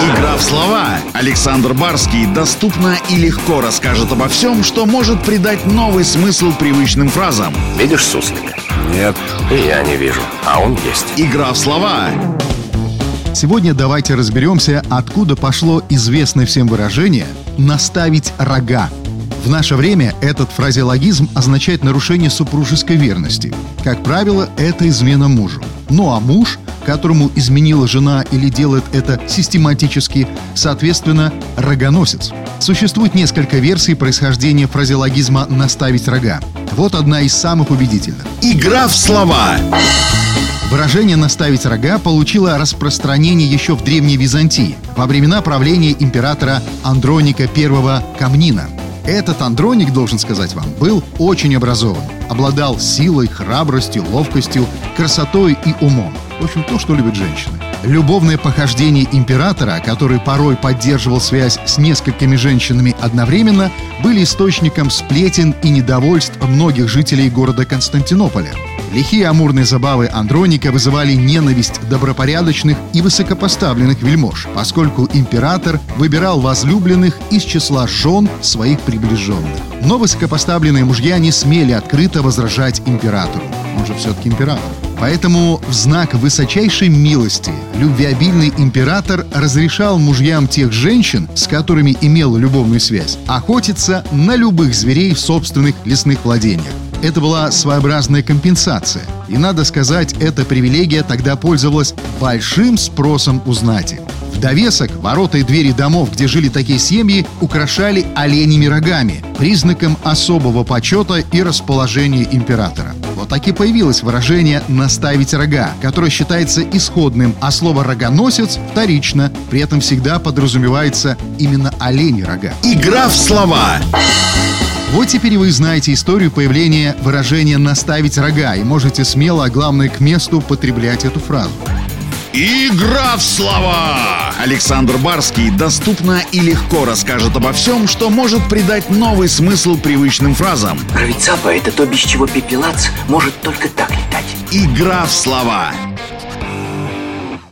Игра в слова. Александр Барский доступно и легко расскажет обо всем, что может придать новый смысл привычным фразам. Видишь суслика? Нет. И я не вижу, а он есть. Игра в слова. Сегодня давайте разберемся, откуда пошло известное всем выражение «наставить рога». В наше время этот фразеологизм означает нарушение супружеской верности. Как правило, это измена мужу. Ну а муж, которому изменила жена или делает это систематически, соответственно, рогоносец. Существует несколько версий происхождения фразеологизма «наставить рога». Вот одна из самых убедительных. Игра в слова. Выражение «наставить рога» получило распространение еще в Древней Византии, во времена правления императора Андроника I Камнина. Этот Андроник, должен сказать вам, был очень образован, обладал силой, храбростью, ловкостью, красотой и умом. В общем, то, что любят женщины. Любовное похождение императора, который порой поддерживал связь с несколькими женщинами одновременно, были источником сплетен и недовольств многих жителей города Константинополя. Лихие амурные забавы Андроника вызывали ненависть добропорядочных и высокопоставленных вельмож, поскольку император выбирал возлюбленных из числа жен своих приближенных. Но высокопоставленные мужья не смели открыто возражать императору. Он же все-таки император. Поэтому в знак высочайшей милости любвеобильный император разрешал мужьям тех женщин, с которыми имел любовную связь, охотиться на любых зверей в собственных лесных владениях. Это была своеобразная компенсация. И надо сказать, эта привилегия тогда пользовалась большим спросом у знати. В довесок ворота и двери домов, где жили такие семьи, украшали оленями рогами, признаком особого почета и расположения императора. Вот так и появилось выражение «наставить рога», которое считается исходным, а слово «рогоносец» вторично, при этом всегда подразумевается именно олени рога. Игра в слова. Вот теперь вы знаете историю появления выражения «наставить рога» и можете смело, а главное к месту, потреблять эту фразу. Игра в слова! Александр Барский доступно и легко расскажет обо всем, что может придать новый смысл привычным фразам. Правицапа — это то, без чего пепелац может только так летать. Игра в слова.